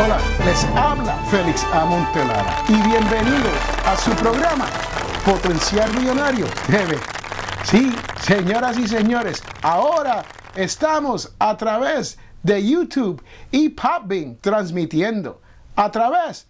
Les habla Félix Amontelara y bienvenidos a su programa Potencial Millonario TV. Sí, señoras y señores, ahora estamos a través de YouTube y Podbean transmitiendo a través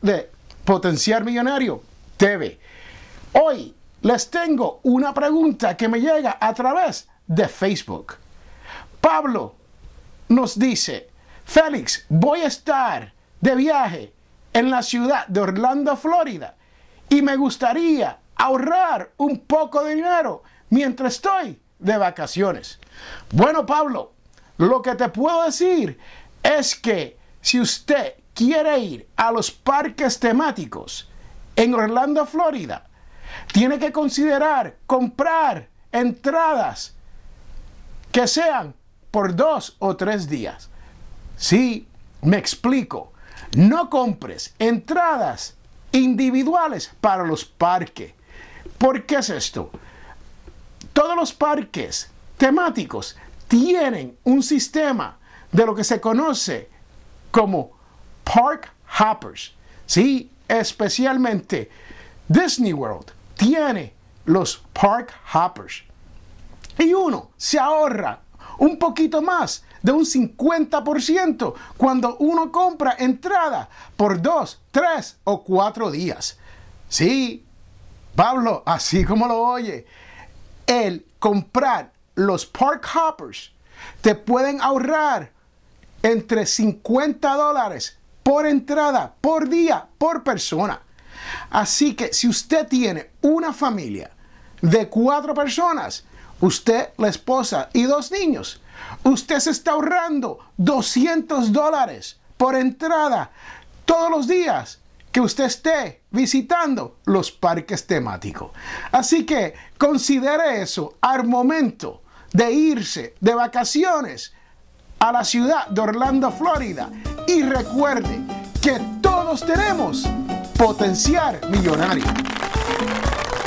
de Potencial Millonario TV. Hoy les tengo una pregunta que me llega a través de Facebook. Pablo nos dice, Félix, voy a estar de viaje en la ciudad de Orlando, Florida, y me gustaría ahorrar un poco de dinero mientras estoy de vacaciones. Bueno, Pablo, lo que te puedo decir es que si usted quiere ir a los parques temáticos en Orlando, Florida, tiene que considerar comprar entradas que sean por dos o tres días. Sí, me explico. No compres entradas individuales para los parques. ¿Por qué es esto? Todos los parques temáticos tienen un sistema de lo que se conoce como Park Hoppers. Sí, especialmente Disney World tiene los Park Hoppers. Y uno se ahorra un poquito más de un 50% cuando uno compra entrada por dos, tres o cuatro días. Sí, Pablo, así como lo oye, el comprar los Park Hoppers te pueden ahorrar entre 50 dólares por entrada, por día, por persona. Así que si usted tiene una familia de cuatro personas, usted, la esposa y dos niños, usted se está ahorrando 200 dólares por entrada todos los días que usted esté visitando los parques temáticos. Así que considere eso al momento de irse de vacaciones a la ciudad de Orlando, Florida. Y recuerde que todos tenemos potencial millonario.